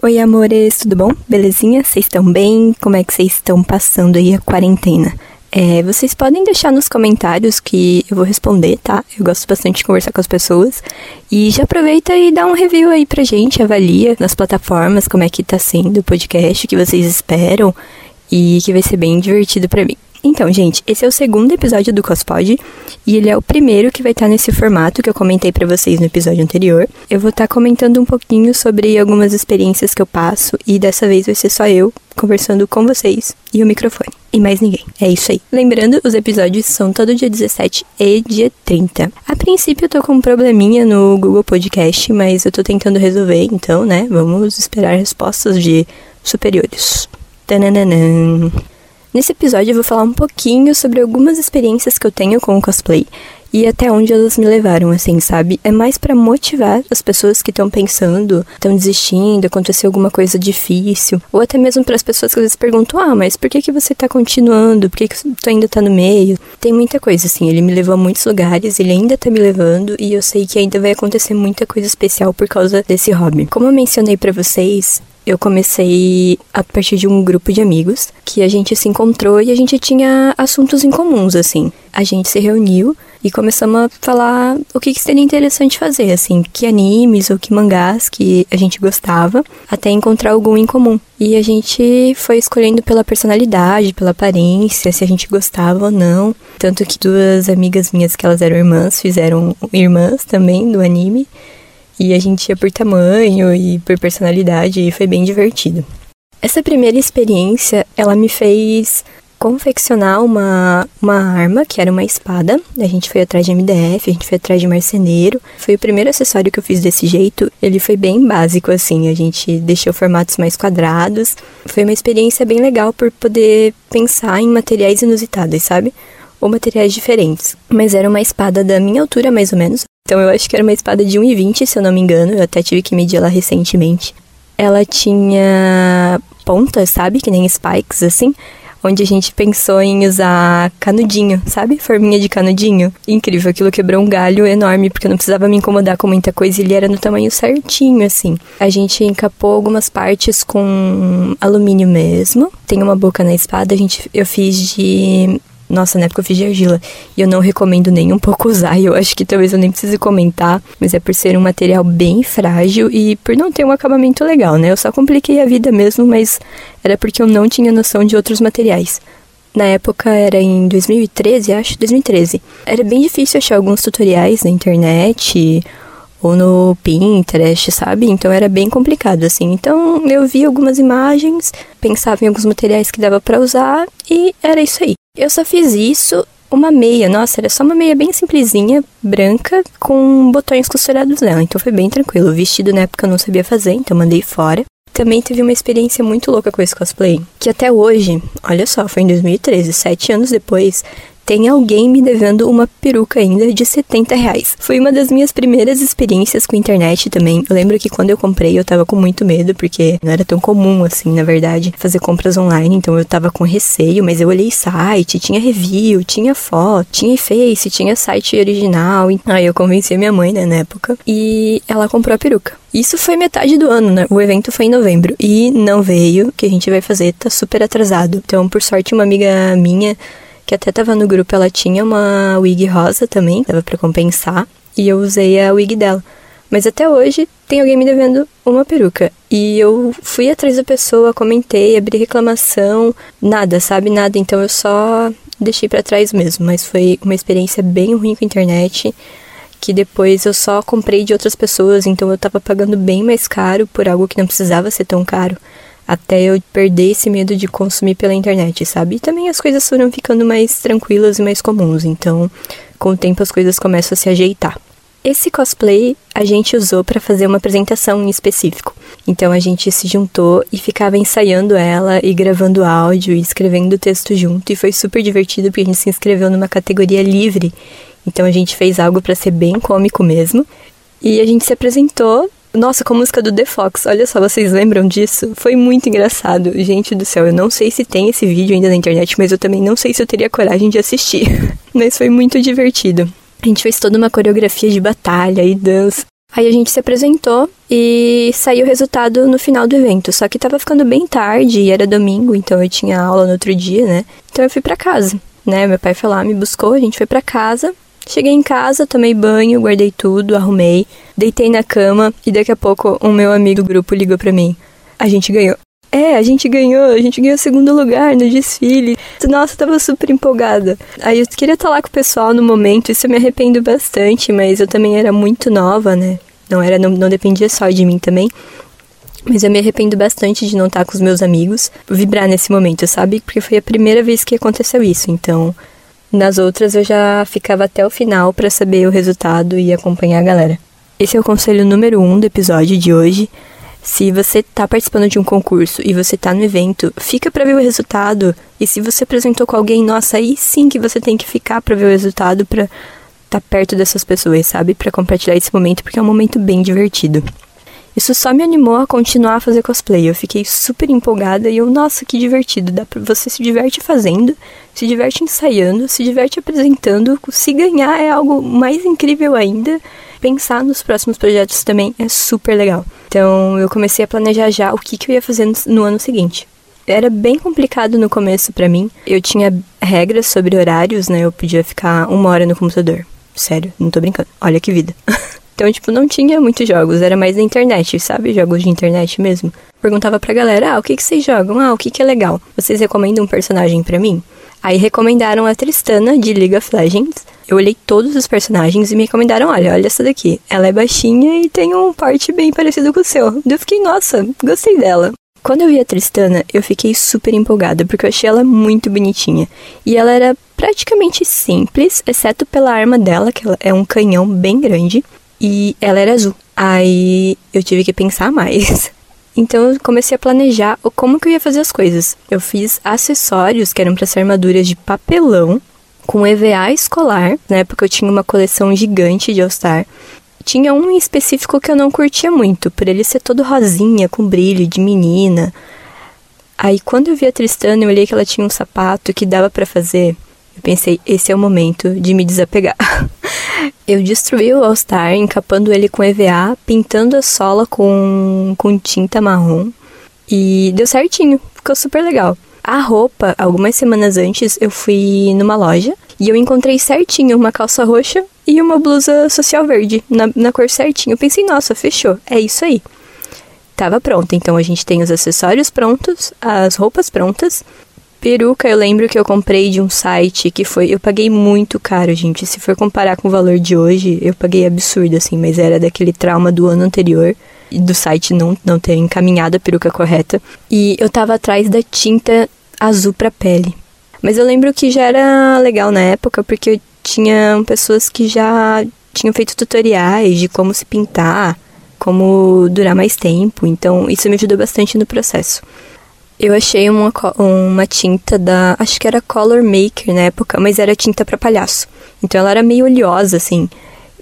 Oi, amores, tudo bom? Belezinha? Vocês estão bem? Como é que vocês estão passando aí a quarentena? É, vocês podem deixar nos comentários que eu vou responder, tá? Eu gosto bastante de conversar com as pessoas. E já aproveita e dá um review aí pra gente, avalia nas plataformas como é que tá sendo o podcast, o que vocês esperam e que vai ser bem divertido para mim. Então, gente, esse é o segundo episódio do Cospod e ele é o primeiro que vai estar nesse formato que eu comentei para vocês no episódio anterior. Eu vou estar comentando um pouquinho sobre algumas experiências que eu passo e dessa vez vai ser só eu conversando com vocês e o microfone. E mais ninguém. É isso aí. Lembrando, os episódios são todo dia 17 e dia 30. A princípio eu tô com um probleminha no Google Podcast, mas eu tô tentando resolver, então, né? Vamos esperar respostas de superiores. Tananana. Nesse episódio eu vou falar um pouquinho sobre algumas experiências que eu tenho com o cosplay e até onde elas me levaram, assim, sabe? É mais para motivar as pessoas que estão pensando, estão desistindo, aconteceu alguma coisa difícil, ou até mesmo para as pessoas que às vezes perguntam: "Ah, mas por que que você tá continuando? Por que que tu ainda tá no meio?". Tem muita coisa assim, ele me levou a muitos lugares, ele ainda tá me levando e eu sei que ainda vai acontecer muita coisa especial por causa desse hobby. Como eu mencionei para vocês, eu comecei a partir de um grupo de amigos que a gente se encontrou e a gente tinha assuntos em comuns, assim. A gente se reuniu e começamos a falar o que, que seria interessante fazer, assim, que animes ou que mangás que a gente gostava, até encontrar algum em comum. E a gente foi escolhendo pela personalidade, pela aparência, se a gente gostava ou não. Tanto que duas amigas minhas, que elas eram irmãs, fizeram irmãs também do anime. E a gente ia por tamanho e por personalidade e foi bem divertido. Essa primeira experiência, ela me fez confeccionar uma, uma arma, que era uma espada. A gente foi atrás de MDF, a gente foi atrás de marceneiro. Foi o primeiro acessório que eu fiz desse jeito. Ele foi bem básico, assim. A gente deixou formatos mais quadrados. Foi uma experiência bem legal por poder pensar em materiais inusitados, sabe? Ou materiais diferentes. Mas era uma espada da minha altura, mais ou menos. Então eu acho que era uma espada de 1,20, se eu não me engano. Eu até tive que medir ela recentemente. Ela tinha pontas, sabe? Que nem spikes, assim. Onde a gente pensou em usar canudinho, sabe? Forminha de canudinho. Incrível, aquilo quebrou um galho enorme, porque eu não precisava me incomodar com muita coisa e ele era no tamanho certinho, assim. A gente encapou algumas partes com alumínio mesmo. Tem uma boca na espada, a gente, eu fiz de nossa, na época eu fiz de argila. E eu não recomendo nem um pouco usar. E eu acho que talvez eu nem precise comentar. Mas é por ser um material bem frágil e por não ter um acabamento legal, né? Eu só compliquei a vida mesmo, mas era porque eu não tinha noção de outros materiais. Na época era em 2013, acho, 2013. Era bem difícil achar alguns tutoriais na internet ou no Pinterest, sabe? Então era bem complicado assim. Então eu vi algumas imagens, pensava em alguns materiais que dava para usar e era isso aí. Eu só fiz isso uma meia, nossa, era só uma meia bem simplesinha, branca, com botões costurados nela, então foi bem tranquilo. O vestido na época eu não sabia fazer, então mandei fora. Também teve uma experiência muito louca com esse cosplay, que até hoje, olha só, foi em 2013, sete anos depois, tem alguém me devendo uma peruca ainda de 70 reais. Foi uma das minhas primeiras experiências com internet também. Eu lembro que quando eu comprei eu tava com muito medo, porque não era tão comum assim, na verdade, fazer compras online, então eu tava com receio, mas eu olhei site, tinha review, tinha foto, tinha face, tinha site original. Aí eu convenci a minha mãe, né, na época, e ela comprou a peruca. Isso foi metade do ano, né? O evento foi em novembro e não veio. Que a gente vai fazer tá super atrasado. Então, por sorte, uma amiga minha que até tava no grupo, ela tinha uma wig rosa também, dava para compensar, e eu usei a wig dela. Mas até hoje tem alguém me devendo uma peruca. E eu fui atrás da pessoa, comentei, abri reclamação, nada, sabe? Nada. Então eu só deixei para trás mesmo. Mas foi uma experiência bem ruim com a internet. Que depois eu só comprei de outras pessoas. Então eu tava pagando bem mais caro por algo que não precisava ser tão caro até eu perder esse medo de consumir pela internet, sabe? E também as coisas foram ficando mais tranquilas e mais comuns, então com o tempo as coisas começam a se ajeitar. Esse cosplay a gente usou para fazer uma apresentação em específico. Então a gente se juntou e ficava ensaiando ela e gravando áudio e escrevendo texto junto e foi super divertido porque a gente se inscreveu numa categoria livre. Então a gente fez algo para ser bem cômico mesmo. E a gente se apresentou nossa, com a música do The Fox, olha só, vocês lembram disso? Foi muito engraçado. Gente do céu, eu não sei se tem esse vídeo ainda na internet, mas eu também não sei se eu teria coragem de assistir. mas foi muito divertido. A gente fez toda uma coreografia de batalha e dança. Aí a gente se apresentou e saiu o resultado no final do evento. Só que tava ficando bem tarde e era domingo, então eu tinha aula no outro dia, né? Então eu fui para casa, né? Meu pai foi lá, me buscou, a gente foi para casa. Cheguei em casa, tomei banho, guardei tudo, arrumei, deitei na cama e daqui a pouco um meu amigo do grupo ligou para mim. A gente ganhou. É, a gente ganhou, a gente ganhou segundo lugar no desfile. Nossa, eu tava super empolgada. Aí eu queria estar lá com o pessoal no momento, isso eu me arrependo bastante, mas eu também era muito nova, né? Não era, não, não dependia só de mim também. Mas eu me arrependo bastante de não estar com os meus amigos, vibrar nesse momento, sabe? Porque foi a primeira vez que aconteceu isso. Então, nas outras eu já ficava até o final para saber o resultado e acompanhar a galera. Esse é o conselho número um do episódio de hoje. Se você está participando de um concurso e você está no evento, fica para ver o resultado. E se você apresentou com alguém, nossa, aí sim que você tem que ficar para ver o resultado para estar tá perto dessas pessoas, sabe? Para compartilhar esse momento, porque é um momento bem divertido. Isso só me animou a continuar a fazer cosplay. Eu fiquei super empolgada e eu, nossa, que divertido. Dá pra, você se diverte fazendo, se diverte ensaiando, se diverte apresentando. Se ganhar é algo mais incrível ainda pensar nos próximos projetos também é super legal. Então eu comecei a planejar já o que, que eu ia fazer no, no ano seguinte. Era bem complicado no começo para mim. Eu tinha regras sobre horários, né? Eu podia ficar uma hora no computador. Sério, não tô brincando. Olha que vida. Então, tipo, não tinha muitos jogos, era mais na internet, sabe? Jogos de internet mesmo. Perguntava pra galera, ah, o que, que vocês jogam? Ah, o que, que é legal? Vocês recomendam um personagem para mim? Aí recomendaram a Tristana de League of Legends. Eu olhei todos os personagens e me recomendaram: olha, olha essa daqui. Ela é baixinha e tem um porte bem parecido com o seu. Eu fiquei, nossa, gostei dela. Quando eu vi a Tristana, eu fiquei super empolgada, porque eu achei ela muito bonitinha. E ela era praticamente simples, exceto pela arma dela, que é um canhão bem grande, e ela era azul. Aí eu tive que pensar mais. Então eu comecei a planejar como que eu ia fazer as coisas. Eu fiz acessórios que eram para ser armaduras de papelão com EVA escolar, na época eu tinha uma coleção gigante de All-Star. Tinha um em específico que eu não curtia muito, por ele ser todo rosinha, com brilho, de menina. Aí quando eu vi a Tristana, eu olhei que ela tinha um sapato que dava para fazer. Eu pensei, esse é o momento de me desapegar. eu destruí o All-Star, encapando ele com EVA, pintando a sola com, com tinta marrom. E deu certinho, ficou super legal. A roupa, algumas semanas antes, eu fui numa loja e eu encontrei certinho uma calça roxa e uma blusa social verde, na, na cor certinho. Eu pensei, nossa, fechou, é isso aí. Tava pronta, então a gente tem os acessórios prontos, as roupas prontas. Peruca, eu lembro que eu comprei de um site que foi. Eu paguei muito caro, gente. Se for comparar com o valor de hoje, eu paguei absurdo, assim, mas era daquele trauma do ano anterior do site não, não ter encaminhado a peruca correta. E eu tava atrás da tinta azul para pele. Mas eu lembro que já era legal na época, porque tinha pessoas que já tinham feito tutoriais de como se pintar, como durar mais tempo, então isso me ajudou bastante no processo. Eu achei uma, uma tinta da. Acho que era Color Maker na época, mas era tinta para palhaço. Então ela era meio oleosa, assim.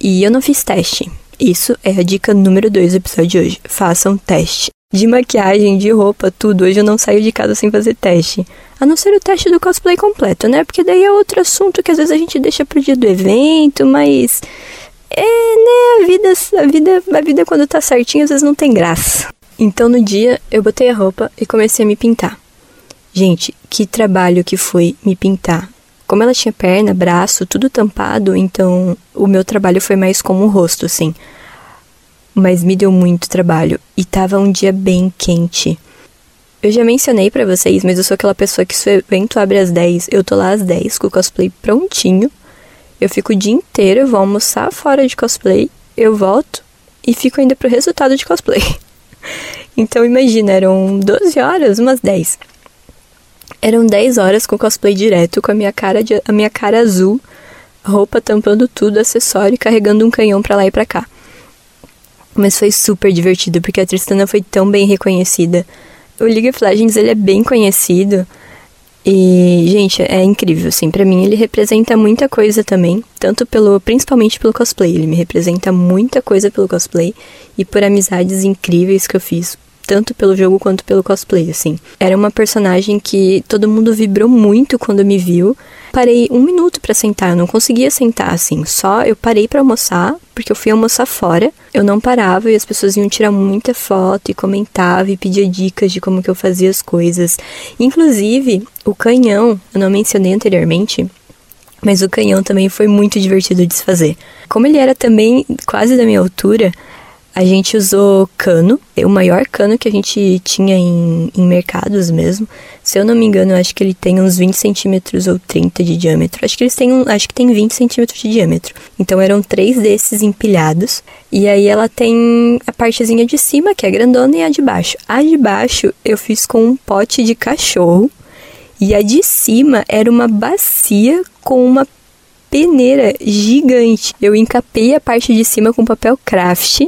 E eu não fiz teste. Isso é a dica número 2 do episódio de hoje. Façam um teste de maquiagem, de roupa, tudo. Hoje eu não saio de casa sem fazer teste. A não ser o teste do cosplay completo, né? Porque daí é outro assunto que às vezes a gente deixa pro dia do evento, mas. É, né? A vida, a vida, a vida quando tá certinho às vezes não tem graça. Então no dia eu botei a roupa e comecei a me pintar. Gente, que trabalho que foi me pintar. Como ela tinha perna, braço, tudo tampado, então o meu trabalho foi mais como o rosto, assim mas me deu muito trabalho e tava um dia bem quente. Eu já mencionei para vocês, mas eu sou aquela pessoa que se o evento abre às 10, eu tô lá às 10 com o cosplay prontinho. Eu fico o dia inteiro, eu vou almoçar fora de cosplay, eu volto e fico ainda pro resultado de cosplay. então imagina, eram 12 horas, umas 10. Eram 10 horas com cosplay direto, com a minha cara, de, a minha cara azul, roupa tampando tudo, acessório e carregando um canhão pra lá e pra cá. Mas foi super divertido, porque a Tristana foi tão bem reconhecida. O League of Legends, ele é bem conhecido. E, gente, é incrível, assim, para mim ele representa muita coisa também, tanto pelo, principalmente pelo cosplay, ele me representa muita coisa pelo cosplay e por amizades incríveis que eu fiz tanto pelo jogo quanto pelo cosplay, assim. Era uma personagem que todo mundo vibrou muito quando me viu. Parei um minuto para sentar, eu não conseguia sentar, assim. Só eu parei para almoçar, porque eu fui almoçar fora. Eu não parava e as pessoas iam tirar muita foto e comentavam e pedia dicas de como que eu fazia as coisas. Inclusive, o canhão, eu não mencionei anteriormente, mas o canhão também foi muito divertido de se fazer. Como ele era também quase da minha altura, a gente usou cano, o maior cano que a gente tinha em, em mercados mesmo. Se eu não me engano, acho que ele tem uns 20 centímetros ou 30 de diâmetro. Acho que eles têm, acho que tem 20 centímetros de diâmetro. Então eram três desses empilhados. E aí ela tem a partezinha de cima, que é grandona, e a de baixo. A de baixo eu fiz com um pote de cachorro. E a de cima era uma bacia com uma peneira gigante. Eu encapei a parte de cima com papel craft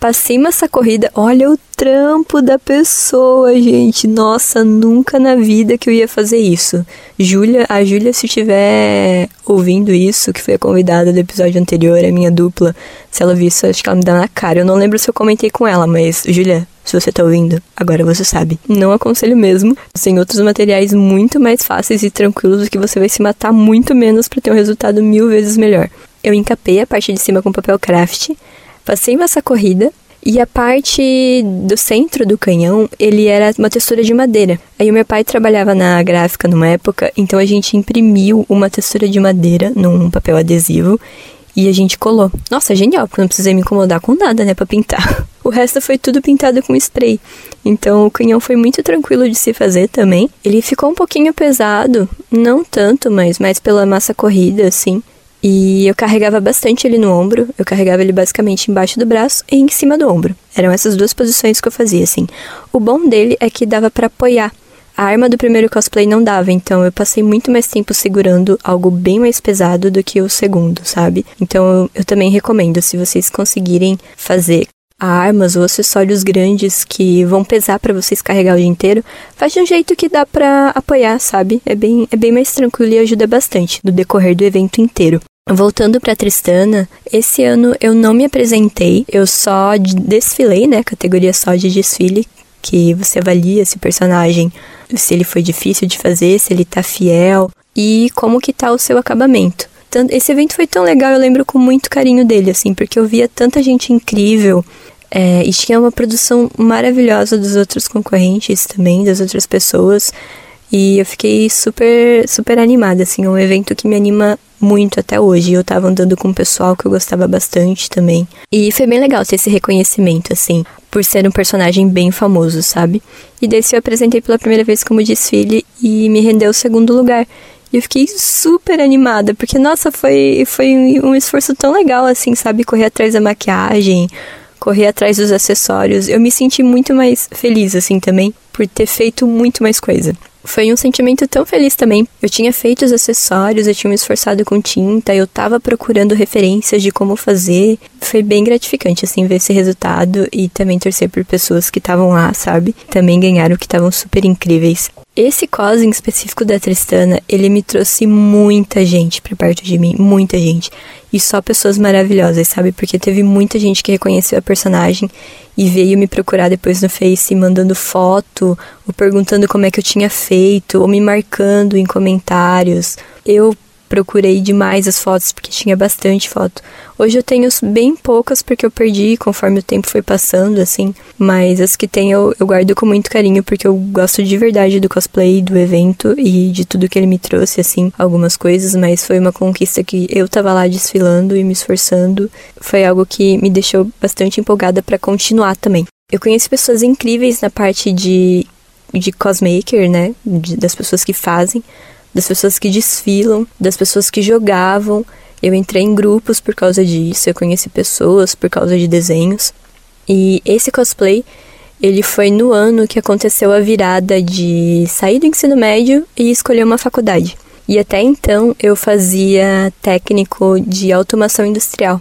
Passei massa corrida, olha o trampo da pessoa, gente. Nossa, nunca na vida que eu ia fazer isso. Júlia, a Júlia, se estiver ouvindo isso, que foi a convidada do episódio anterior, a minha dupla, se ela vir isso, acho que ela me dá na cara. Eu não lembro se eu comentei com ela, mas, Júlia, se você tá ouvindo, agora você sabe. Não aconselho mesmo. Tem outros materiais muito mais fáceis e tranquilos que você vai se matar muito menos para ter um resultado mil vezes melhor. Eu encapei a parte de cima com papel craft Passei massa corrida e a parte do centro do canhão, ele era uma textura de madeira. Aí o meu pai trabalhava na gráfica numa época, então a gente imprimiu uma textura de madeira num papel adesivo e a gente colou. Nossa, genial, porque não precisei me incomodar com nada, né, para pintar. O resto foi tudo pintado com spray. Então o canhão foi muito tranquilo de se fazer também. Ele ficou um pouquinho pesado, não tanto, mas mais pela massa corrida, assim. E eu carregava bastante ele no ombro, eu carregava ele basicamente embaixo do braço e em cima do ombro. Eram essas duas posições que eu fazia, assim. O bom dele é que dava para apoiar. A arma do primeiro cosplay não dava, então eu passei muito mais tempo segurando algo bem mais pesado do que o segundo, sabe? Então eu, também recomendo, se vocês conseguirem fazer armas ou acessórios grandes que vão pesar para vocês carregar o dia inteiro, faz de um jeito que dá para apoiar, sabe? É bem, é bem mais tranquilo e ajuda bastante no decorrer do evento inteiro. Voltando para Tristana, esse ano eu não me apresentei, eu só desfilei, né, categoria só de desfile, que você avalia se o personagem, se ele foi difícil de fazer, se ele tá fiel e como que tá o seu acabamento. Esse evento foi tão legal, eu lembro com muito carinho dele, assim, porque eu via tanta gente incrível é, e tinha uma produção maravilhosa dos outros concorrentes também, das outras pessoas. E eu fiquei super, super animada, assim, é um evento que me anima muito até hoje. Eu tava andando com um pessoal que eu gostava bastante também. E foi bem legal ter esse reconhecimento, assim, por ser um personagem bem famoso, sabe? E desse eu apresentei pela primeira vez como desfile e me rendeu o segundo lugar. E eu fiquei super animada, porque, nossa, foi, foi um esforço tão legal, assim, sabe? Correr atrás da maquiagem, correr atrás dos acessórios. Eu me senti muito mais feliz, assim, também, por ter feito muito mais coisa. Foi um sentimento tão feliz também. Eu tinha feito os acessórios, eu tinha me esforçado com tinta, eu tava procurando referências de como fazer. Foi bem gratificante, assim, ver esse resultado e também torcer por pessoas que estavam lá, sabe? Também ganharam, que estavam super incríveis. Esse cos em específico da Tristana, ele me trouxe muita gente pra perto de mim, muita gente. E só pessoas maravilhosas, sabe? Porque teve muita gente que reconheceu a personagem e veio me procurar depois no Face mandando foto, ou perguntando como é que eu tinha feito, ou me marcando em comentários. Eu procurei demais as fotos porque tinha bastante foto. Hoje eu tenho bem poucas porque eu perdi conforme o tempo foi passando, assim. Mas as que tenho eu, eu guardo com muito carinho porque eu gosto de verdade do cosplay, do evento e de tudo que ele me trouxe, assim, algumas coisas. Mas foi uma conquista que eu tava lá desfilando e me esforçando. Foi algo que me deixou bastante empolgada para continuar também. Eu conheço pessoas incríveis na parte de, de cosmaker, né? De, das pessoas que fazem das pessoas que desfilam, das pessoas que jogavam. Eu entrei em grupos por causa disso, eu conheci pessoas por causa de desenhos. E esse cosplay, ele foi no ano que aconteceu a virada de sair do ensino médio e escolher uma faculdade. E até então eu fazia técnico de automação industrial.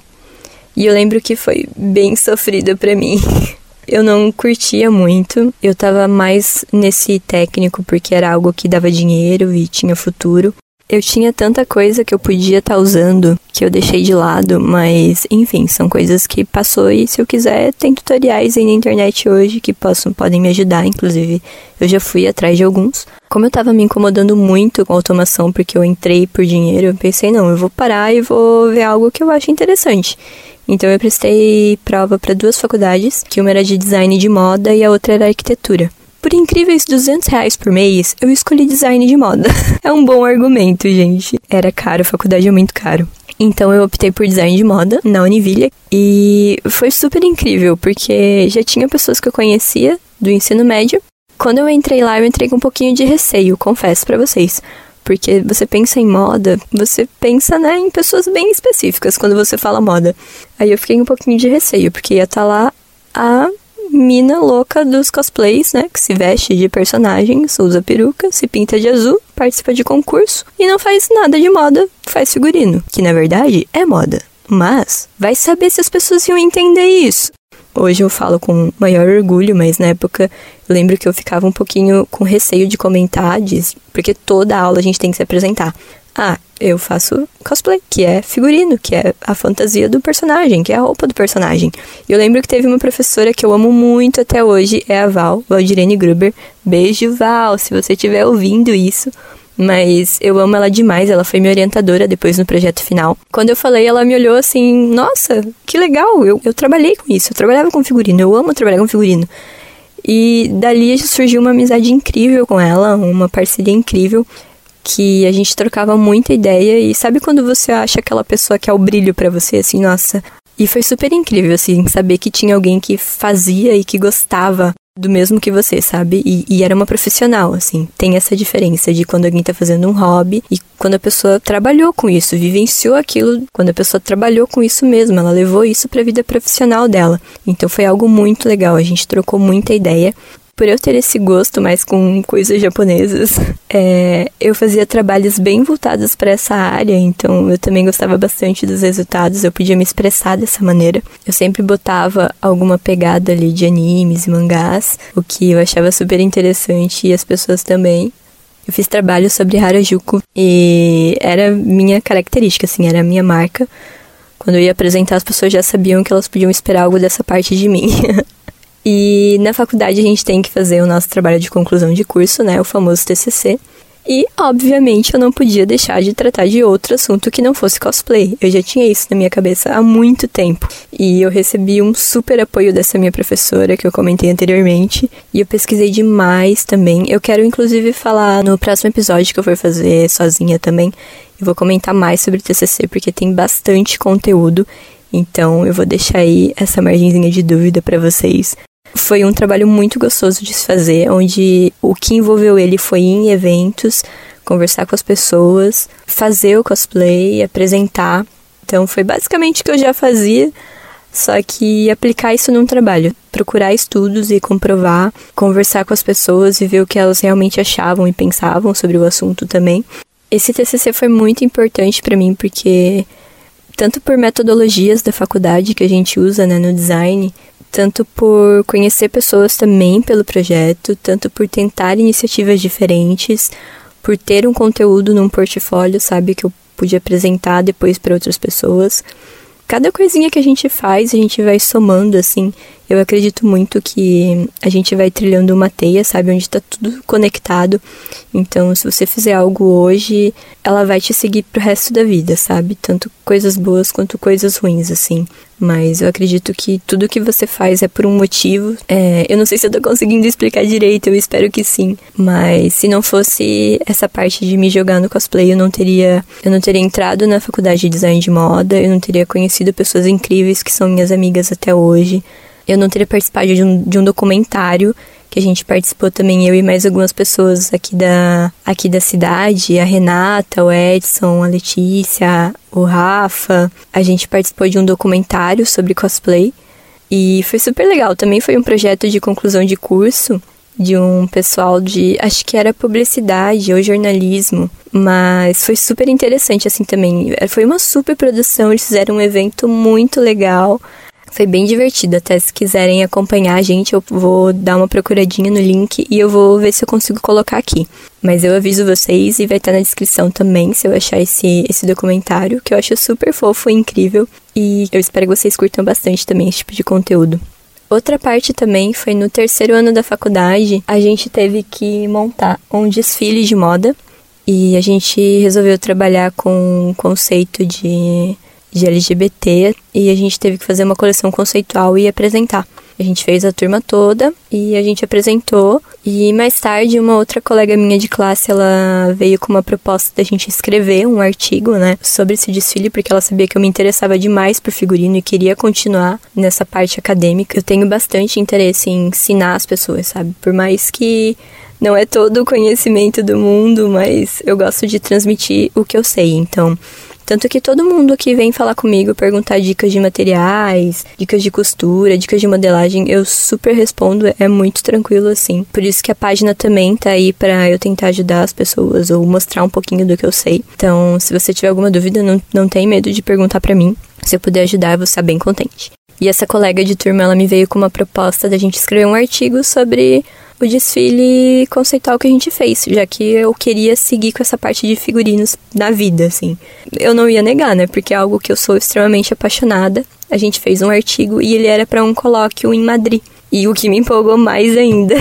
E eu lembro que foi bem sofrido para mim. eu não curtia muito. Eu tava mais nesse técnico porque era algo que dava dinheiro e tinha futuro. Eu tinha tanta coisa que eu podia estar tá usando que eu deixei de lado, mas enfim, são coisas que passou e se eu quiser, tem tutoriais aí na internet hoje que possam, podem me ajudar, inclusive eu já fui atrás de alguns. Como eu tava me incomodando muito com a automação porque eu entrei por dinheiro, eu pensei, não, eu vou parar e vou ver algo que eu acho interessante. Então eu prestei prova para duas faculdades, que uma era de design de moda e a outra era arquitetura. Por incríveis 200 reais por mês, eu escolhi design de moda. é um bom argumento, gente. Era caro, faculdade é muito caro. Então eu optei por design de moda na Univille e foi super incrível, porque já tinha pessoas que eu conhecia do ensino médio. Quando eu entrei lá, eu entrei com um pouquinho de receio, confesso para vocês. Porque você pensa em moda, você pensa né, em pessoas bem específicas quando você fala moda. Aí eu fiquei um pouquinho de receio, porque ia estar tá lá a mina louca dos cosplays, né? Que se veste de personagens, usa peruca, se pinta de azul, participa de concurso e não faz nada de moda, faz figurino. Que na verdade é moda. Mas vai saber se as pessoas iam entender isso. Hoje eu falo com maior orgulho, mas na época lembro que eu ficava um pouquinho com receio de comentar, porque toda aula a gente tem que se apresentar. Ah, eu faço cosplay, que é figurino, que é a fantasia do personagem, que é a roupa do personagem. E eu lembro que teve uma professora que eu amo muito até hoje, é a Val, Valdirene Gruber. Beijo, Val, se você estiver ouvindo isso. Mas eu amo ela demais, ela foi minha orientadora depois no projeto final. Quando eu falei, ela me olhou assim: Nossa, que legal, eu, eu trabalhei com isso, eu trabalhava com figurino, eu amo trabalhar com figurino. E dali surgiu uma amizade incrível com ela, uma parceria incrível que a gente trocava muita ideia e sabe quando você acha aquela pessoa que é o brilho para você assim, nossa. E foi super incrível assim saber que tinha alguém que fazia e que gostava do mesmo que você, sabe? E, e, era uma profissional, assim. Tem essa diferença de quando alguém tá fazendo um hobby e quando a pessoa trabalhou com isso, vivenciou aquilo, quando a pessoa trabalhou com isso mesmo, ela levou isso pra vida profissional dela. Então foi algo muito legal, a gente trocou muita ideia por eu ter esse gosto mais com coisas japonesas, é, eu fazia trabalhos bem voltados para essa área, então eu também gostava bastante dos resultados, eu podia me expressar dessa maneira. Eu sempre botava alguma pegada ali de animes e mangás, o que eu achava super interessante e as pessoas também. Eu fiz trabalho sobre Harajuku e era minha característica, assim, era a minha marca. Quando eu ia apresentar, as pessoas já sabiam que elas podiam esperar algo dessa parte de mim. E na faculdade a gente tem que fazer o nosso trabalho de conclusão de curso, né, o famoso TCC. E, obviamente, eu não podia deixar de tratar de outro assunto que não fosse cosplay. Eu já tinha isso na minha cabeça há muito tempo. E eu recebi um super apoio dessa minha professora, que eu comentei anteriormente. E eu pesquisei demais também. Eu quero, inclusive, falar no próximo episódio que eu for fazer sozinha também. Eu vou comentar mais sobre o TCC, porque tem bastante conteúdo. Então, eu vou deixar aí essa margenzinha de dúvida para vocês. Foi um trabalho muito gostoso de se fazer, onde o que envolveu ele foi em eventos, conversar com as pessoas, fazer o cosplay, apresentar. Então foi basicamente o que eu já fazia, só que aplicar isso num trabalho, procurar estudos e comprovar, conversar com as pessoas e ver o que elas realmente achavam e pensavam sobre o assunto também. Esse TCC foi muito importante para mim porque tanto por metodologias da faculdade que a gente usa né, no design, tanto por conhecer pessoas também pelo projeto, tanto por tentar iniciativas diferentes, por ter um conteúdo num portfólio, sabe, que eu pude apresentar depois para outras pessoas. Cada coisinha que a gente faz, a gente vai somando assim. Eu acredito muito que a gente vai trilhando uma teia, sabe, onde está tudo conectado. Então, se você fizer algo hoje, ela vai te seguir pro resto da vida, sabe? Tanto coisas boas quanto coisas ruins, assim. Mas eu acredito que tudo que você faz é por um motivo. É, eu não sei se eu tô conseguindo explicar direito, eu espero que sim. Mas se não fosse essa parte de me jogar no cosplay, eu não teria. Eu não teria entrado na faculdade de design de moda, eu não teria conhecido pessoas incríveis que são minhas amigas até hoje. Eu não teria participado de um, de um documentário que a gente participou também, eu e mais algumas pessoas aqui da, aqui da cidade, a Renata, o Edson, a Letícia, o Rafa. A gente participou de um documentário sobre cosplay e foi super legal. Também foi um projeto de conclusão de curso de um pessoal de, acho que era publicidade ou jornalismo, mas foi super interessante assim também. Foi uma super produção, eles fizeram um evento muito legal. Foi bem divertido, até se quiserem acompanhar a gente, eu vou dar uma procuradinha no link e eu vou ver se eu consigo colocar aqui. Mas eu aviso vocês e vai estar na descrição também se eu achar esse, esse documentário, que eu acho super fofo e incrível. E eu espero que vocês curtam bastante também esse tipo de conteúdo. Outra parte também foi no terceiro ano da faculdade, a gente teve que montar um desfile de moda e a gente resolveu trabalhar com o conceito de de LGBT e a gente teve que fazer uma coleção conceitual e apresentar. A gente fez a turma toda e a gente apresentou. E mais tarde, uma outra colega minha de classe, ela veio com uma proposta da gente escrever um artigo, né, sobre esse desfile, porque ela sabia que eu me interessava demais por figurino e queria continuar nessa parte acadêmica. Eu tenho bastante interesse em ensinar as pessoas, sabe? Por mais que não é todo o conhecimento do mundo, mas eu gosto de transmitir o que eu sei. Então, tanto que todo mundo que vem falar comigo, perguntar dicas de materiais, dicas de costura, dicas de modelagem, eu super respondo, é muito tranquilo assim. Por isso que a página também tá aí para eu tentar ajudar as pessoas ou mostrar um pouquinho do que eu sei. Então, se você tiver alguma dúvida, não, não tem medo de perguntar para mim. Se eu puder ajudar, eu vou estar bem contente. E essa colega de turma, ela me veio com uma proposta da gente escrever um artigo sobre o desfile conceitual que a gente fez, já que eu queria seguir com essa parte de figurinos na vida, assim. Eu não ia negar, né? Porque é algo que eu sou extremamente apaixonada. A gente fez um artigo e ele era para um colóquio em Madrid. E o que me empolgou mais ainda.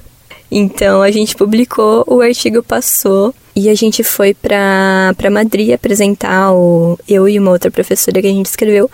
então a gente publicou, o artigo passou e a gente foi para Madrid apresentar o eu e uma outra professora que a gente escreveu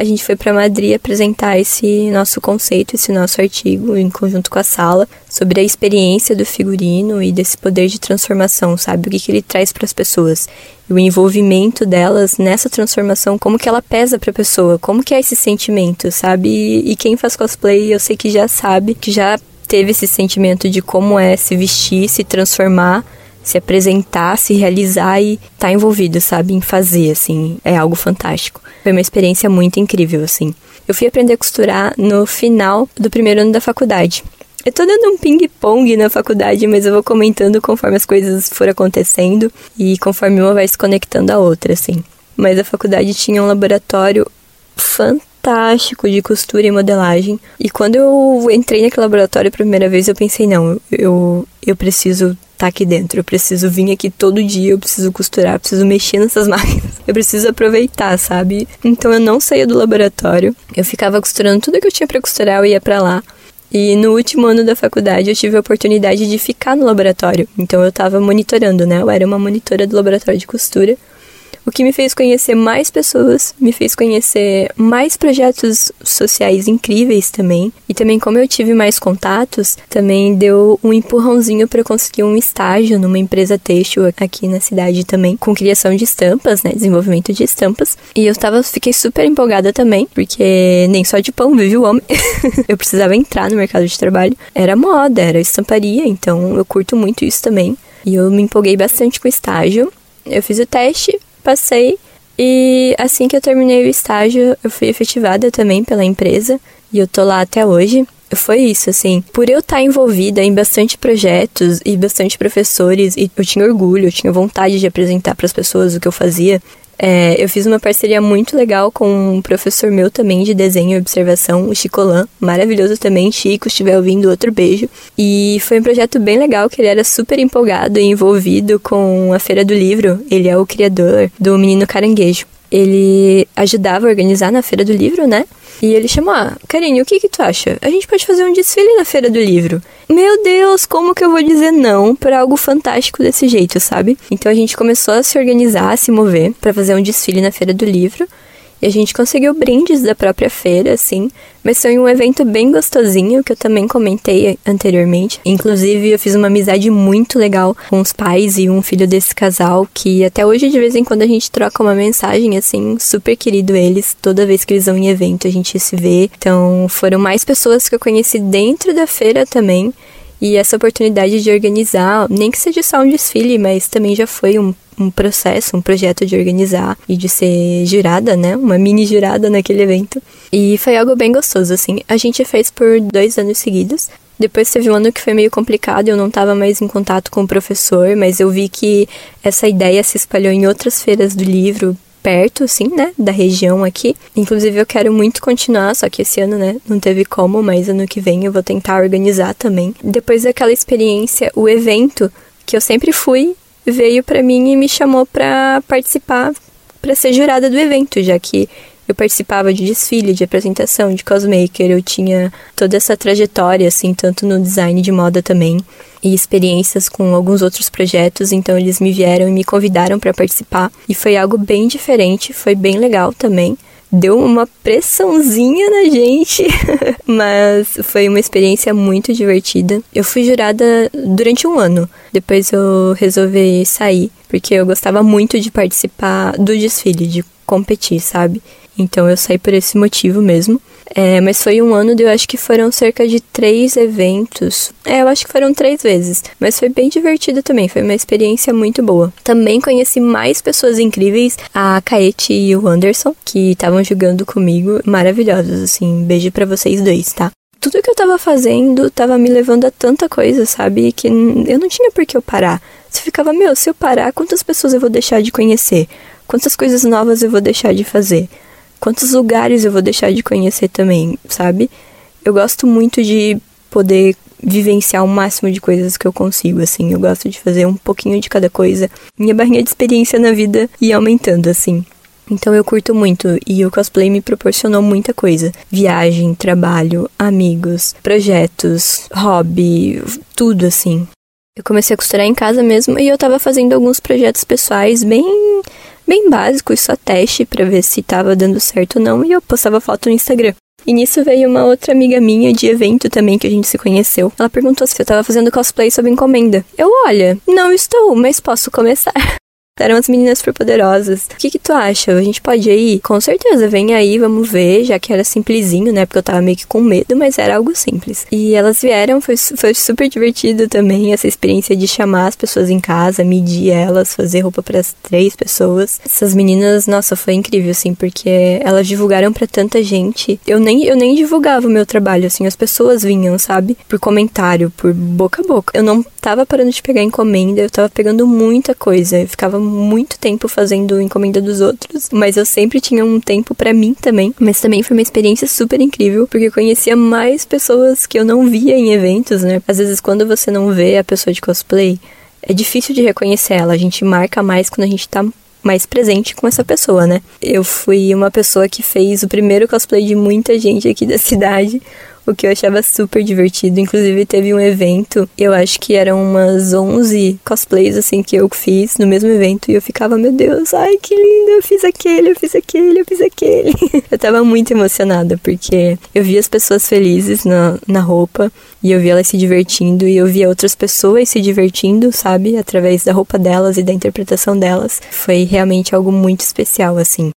a gente foi para Madrid apresentar esse nosso conceito, esse nosso artigo, em conjunto com a sala, sobre a experiência do figurino e desse poder de transformação, sabe? O que, que ele traz para as pessoas. E o envolvimento delas nessa transformação, como que ela pesa para a pessoa, como que é esse sentimento, sabe? E, e quem faz cosplay, eu sei que já sabe, que já teve esse sentimento de como é se vestir, se transformar se apresentar, se realizar e estar tá envolvido, sabe, em fazer, assim, é algo fantástico. Foi uma experiência muito incrível, assim. Eu fui aprender a costurar no final do primeiro ano da faculdade. Eu tô dando um ping-pong na faculdade, mas eu vou comentando conforme as coisas forem acontecendo e conforme uma vai se conectando à outra, assim. Mas a faculdade tinha um laboratório fantástico de costura e modelagem. E quando eu entrei naquele laboratório pela primeira vez, eu pensei, não, eu, eu preciso tá aqui dentro. Eu preciso vir aqui todo dia, eu preciso costurar, eu preciso mexer nessas máquinas. Eu preciso aproveitar, sabe? Então eu não saía do laboratório. Eu ficava costurando tudo que eu tinha para costurar, eu ia para lá. E no último ano da faculdade eu tive a oportunidade de ficar no laboratório. Então eu tava monitorando, né? Eu era uma monitora do laboratório de costura o que me fez conhecer mais pessoas, me fez conhecer mais projetos sociais incríveis também. E também, como eu tive mais contatos, também deu um empurrãozinho para conseguir um estágio numa empresa têxtil aqui na cidade também, com criação de estampas, né? Desenvolvimento de estampas. E eu tava, fiquei super empolgada também, porque nem só de pão vive o homem. eu precisava entrar no mercado de trabalho. Era moda, era estamparia, então eu curto muito isso também. E eu me empolguei bastante com o estágio. Eu fiz o teste, Passei e assim que eu terminei o estágio, eu fui efetivada também pela empresa e eu tô lá até hoje. Foi isso, assim. Por eu estar envolvida em bastante projetos e bastante professores, e eu tinha orgulho, eu tinha vontade de apresentar para as pessoas o que eu fazia, é, eu fiz uma parceria muito legal com um professor meu também de desenho e observação, o Chicolan, maravilhoso também, Chico, se estiver ouvindo, outro beijo. E foi um projeto bem legal, que ele era super empolgado e envolvido com a Feira do Livro, ele é o criador do Menino Caranguejo. Ele ajudava a organizar na Feira do Livro, né? E ele chamou, ah, Karine, o que que tu acha? A gente pode fazer um desfile na Feira do Livro. Meu Deus, como que eu vou dizer não para algo fantástico desse jeito, sabe? Então a gente começou a se organizar, a se mover para fazer um desfile na Feira do Livro. E a gente conseguiu brindes da própria feira, assim. Mas foi um evento bem gostosinho, que eu também comentei anteriormente. Inclusive, eu fiz uma amizade muito legal com os pais e um filho desse casal, que até hoje, de vez em quando, a gente troca uma mensagem, assim, super querido eles. Toda vez que eles vão em evento, a gente se vê. Então, foram mais pessoas que eu conheci dentro da feira também. E essa oportunidade de organizar, nem que seja só um desfile, mas também já foi um um processo, um projeto de organizar e de ser jurada, né? Uma mini jurada naquele evento. E foi algo bem gostoso, assim. A gente fez por dois anos seguidos. Depois teve um ano que foi meio complicado, eu não estava mais em contato com o professor, mas eu vi que essa ideia se espalhou em outras feiras do livro perto, assim, né, da região aqui. Inclusive, eu quero muito continuar, só que esse ano, né, não teve como, mas ano que vem eu vou tentar organizar também. Depois daquela experiência, o evento que eu sempre fui veio para mim e me chamou para participar, para ser jurada do evento, já que eu participava de desfile, de apresentação, de cosmaker, eu tinha toda essa trajetória, assim, tanto no design de moda também, e experiências com alguns outros projetos, então eles me vieram e me convidaram para participar, e foi algo bem diferente, foi bem legal também deu uma pressãozinha na gente, mas foi uma experiência muito divertida. Eu fui jurada durante um ano, depois eu resolvi sair, porque eu gostava muito de participar do desfile, de competir, sabe? Então eu saí por esse motivo mesmo. É, mas foi um ano de eu acho que foram cerca de três eventos. É, eu acho que foram três vezes. Mas foi bem divertido também, foi uma experiência muito boa. Também conheci mais pessoas incríveis, a Kaete e o Anderson, que estavam jogando comigo, maravilhosos, assim. Beijo para vocês dois, tá? Tudo que eu tava fazendo tava me levando a tanta coisa, sabe? Que eu não tinha por que eu parar. Você ficava, meu, se eu parar, quantas pessoas eu vou deixar de conhecer? Quantas coisas novas eu vou deixar de fazer? Quantos lugares eu vou deixar de conhecer também, sabe? Eu gosto muito de poder vivenciar o máximo de coisas que eu consigo, assim. Eu gosto de fazer um pouquinho de cada coisa. Minha barrinha de experiência na vida e aumentando, assim. Então eu curto muito e o cosplay me proporcionou muita coisa: viagem, trabalho, amigos, projetos, hobby, tudo assim. Eu comecei a costurar em casa mesmo e eu tava fazendo alguns projetos pessoais bem bem básico, só teste para ver se tava dando certo ou não, e eu postava foto no Instagram. E nisso veio uma outra amiga minha de evento também que a gente se conheceu. Ela perguntou se eu tava fazendo cosplay sob encomenda. Eu, olha, não estou, mas posso começar. Eram as meninas super poderosas. O que que tu acha? A gente pode ir? Com certeza, vem aí, vamos ver, já que era simplesinho, né? Porque eu tava meio que com medo, mas era algo simples. E elas vieram, foi, foi super divertido também essa experiência de chamar as pessoas em casa, medir elas, fazer roupa para as três pessoas. Essas meninas, nossa, foi incrível, assim, porque elas divulgaram para tanta gente. Eu nem, eu nem divulgava o meu trabalho, assim, as pessoas vinham, sabe? Por comentário, por boca a boca. Eu não tava parando de pegar encomenda, eu tava pegando muita coisa. Eu ficava muito tempo fazendo encomenda dos outros, mas eu sempre tinha um tempo para mim também. Mas também foi uma experiência super incrível, porque eu conhecia mais pessoas que eu não via em eventos, né? Às vezes quando você não vê a pessoa de cosplay, é difícil de reconhecer ela. A gente marca mais quando a gente tá mais presente com essa pessoa, né? Eu fui uma pessoa que fez o primeiro cosplay de muita gente aqui da cidade, o que eu achava super divertido. Inclusive, teve um evento, eu acho que eram umas 11 cosplays, assim, que eu fiz no mesmo evento, e eu ficava, meu Deus, ai que lindo, eu fiz aquele, eu fiz aquele, eu fiz aquele. eu tava muito emocionada, porque eu via as pessoas felizes na, na roupa, e eu via elas se divertindo, e eu via outras pessoas se divertindo, sabe, através da roupa delas e da interpretação delas. Foi realmente algo muito especial, assim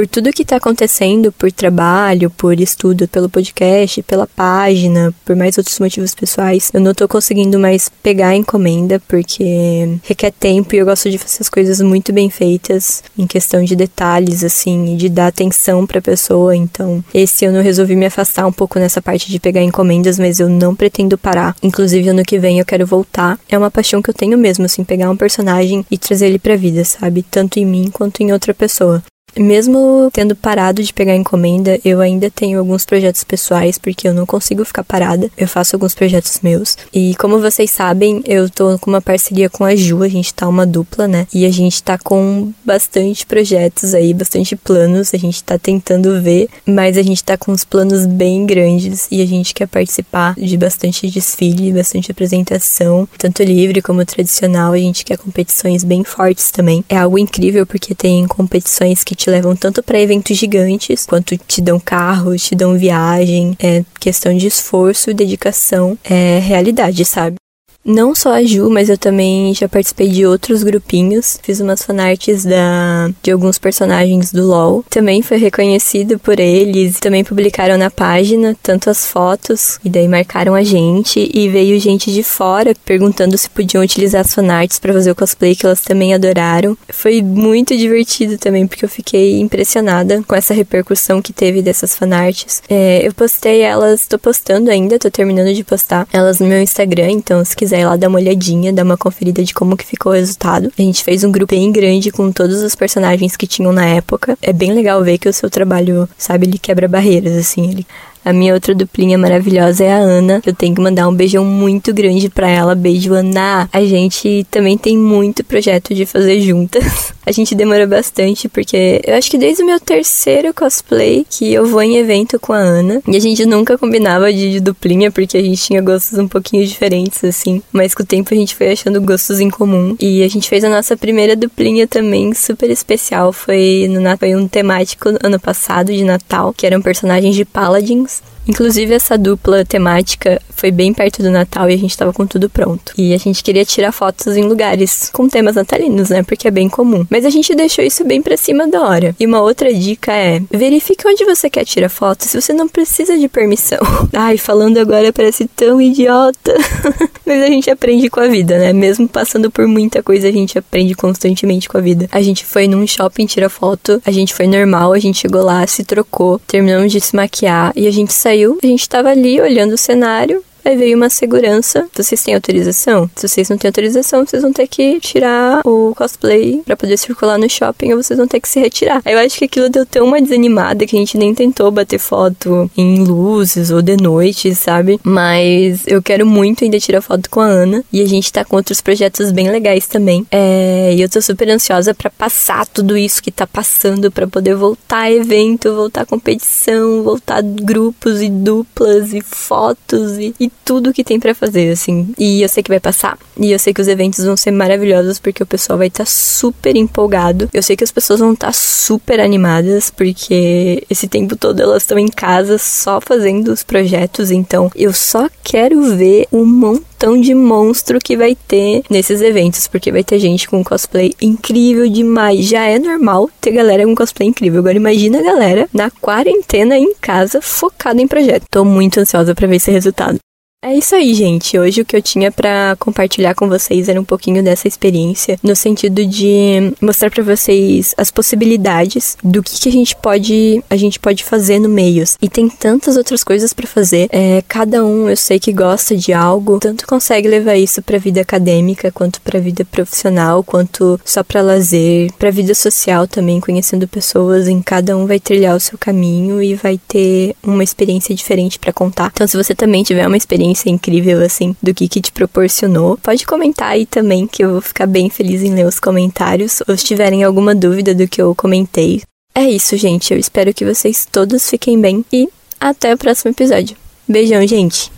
por tudo que está acontecendo, por trabalho, por estudo, pelo podcast, pela página, por mais outros motivos pessoais, eu não estou conseguindo mais pegar a encomenda porque requer tempo e eu gosto de fazer as coisas muito bem feitas em questão de detalhes, assim, e de dar atenção para a pessoa. Então, esse ano eu resolvi me afastar um pouco nessa parte de pegar encomendas, mas eu não pretendo parar. Inclusive, ano que vem eu quero voltar. É uma paixão que eu tenho mesmo, assim, pegar um personagem e trazer ele pra vida, sabe? Tanto em mim quanto em outra pessoa. Mesmo tendo parado de pegar encomenda, eu ainda tenho alguns projetos pessoais, porque eu não consigo ficar parada. Eu faço alguns projetos meus. E como vocês sabem, eu tô com uma parceria com a Ju, a gente tá uma dupla, né? E a gente tá com bastante projetos aí, bastante planos. A gente tá tentando ver, mas a gente tá com uns planos bem grandes e a gente quer participar de bastante desfile, bastante apresentação, tanto livre como tradicional. A gente quer competições bem fortes também. É algo incrível porque tem competições que te levam tanto para eventos gigantes, quanto te dão carros, te dão viagem. É questão de esforço dedicação. É realidade, sabe? Não só a Ju, mas eu também já participei de outros grupinhos. Fiz umas fanarts da, de alguns personagens do LoL. Também foi reconhecido por eles. Também publicaram na página tanto as fotos, e daí marcaram a gente. E veio gente de fora perguntando se podiam utilizar as fanarts para fazer o cosplay, que elas também adoraram. Foi muito divertido também, porque eu fiquei impressionada com essa repercussão que teve dessas fanarts. É, eu postei elas, tô postando ainda, tô terminando de postar elas no meu Instagram, então se quiser quiser ir lá dar uma olhadinha, dar uma conferida de como que ficou o resultado. A gente fez um grupo bem grande com todos os personagens que tinham na época. É bem legal ver que o seu trabalho, sabe, ele quebra barreiras, assim. Ele a minha outra duplinha maravilhosa é a Ana. Eu tenho que mandar um beijão muito grande pra ela. Beijo, Ana. A gente também tem muito projeto de fazer juntas. A gente demora bastante porque eu acho que desde o meu terceiro cosplay que eu vou em evento com a Ana. E a gente nunca combinava de, de duplinha porque a gente tinha gostos um pouquinho diferentes, assim. Mas com o tempo a gente foi achando gostos em comum. E a gente fez a nossa primeira duplinha também super especial. Foi, no, foi um temático ano passado de Natal, que eram personagens de Paladins Inclusive, essa dupla temática foi bem perto do Natal e a gente tava com tudo pronto. E a gente queria tirar fotos em lugares com temas natalinos, né? Porque é bem comum. Mas a gente deixou isso bem pra cima da hora. E uma outra dica é: verifique onde você quer tirar foto se você não precisa de permissão. Ai, falando agora parece tão idiota. Mas a gente aprende com a vida, né? Mesmo passando por muita coisa, a gente aprende constantemente com a vida. A gente foi num shopping tirar foto, a gente foi normal, a gente chegou lá, se trocou, terminamos de se maquiar e a gente saiu saiu, a gente estava ali olhando o cenário, Aí veio uma segurança. Vocês têm autorização? Se vocês não têm autorização, vocês vão ter que tirar o cosplay para poder circular no shopping ou vocês vão ter que se retirar. Aí eu acho que aquilo deu tão uma desanimada que a gente nem tentou bater foto em luzes ou de noite, sabe? Mas eu quero muito ainda tirar foto com a Ana e a gente tá com outros projetos bem legais também. É, e eu tô super ansiosa para passar tudo isso que tá passando para poder voltar a evento, voltar a competição, voltar grupos e duplas e fotos e, e tudo que tem para fazer, assim. E eu sei que vai passar. E eu sei que os eventos vão ser maravilhosos porque o pessoal vai estar tá super empolgado. Eu sei que as pessoas vão estar tá super animadas porque esse tempo todo elas estão em casa só fazendo os projetos. Então eu só quero ver um montão de monstro que vai ter nesses eventos, porque vai ter gente com cosplay incrível demais. Já é normal ter galera com cosplay incrível. Agora imagina a galera na quarentena em casa focada em projeto. Tô muito ansiosa para ver esse resultado. É isso aí, gente. Hoje o que eu tinha para compartilhar com vocês era um pouquinho dessa experiência, no sentido de mostrar para vocês as possibilidades do que, que, a gente pode a gente pode fazer no meios. E tem tantas outras coisas para fazer. É, cada um eu sei que gosta de algo, tanto consegue levar isso para vida acadêmica, quanto para vida profissional, quanto só para lazer, para vida social também, conhecendo pessoas. Em cada um vai trilhar o seu caminho e vai ter uma experiência diferente para contar. Então, se você também tiver uma experiência experiência incrível, assim, do que que te proporcionou. Pode comentar aí também, que eu vou ficar bem feliz em ler os comentários, ou se tiverem alguma dúvida do que eu comentei. É isso, gente. Eu espero que vocês todos fiquem bem e até o próximo episódio. Beijão, gente!